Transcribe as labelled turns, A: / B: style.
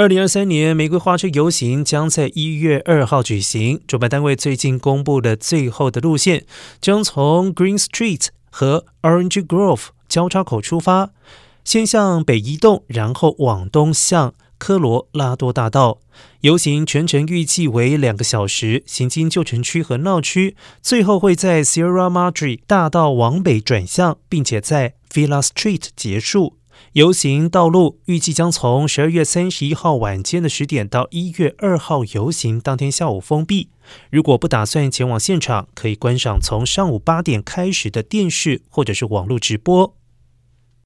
A: 二零二三年玫瑰花车游行将在一月二号举行。主办单位最近公布的最后的路线，将从 Green Street 和 Orange Grove 交叉口出发，先向北移动，然后往东向科罗拉多大道。游行全程预计为两个小时，行经旧城区和闹区，最后会在 Sierra Madre 大道往北转向，并且在 Villa Street 结束。游行道路预计将从十二月三十一号晚间的十点到一月二号游行当天下午封闭。如果不打算前往现场，可以观赏从上午八点开始的电视或者是网络直播。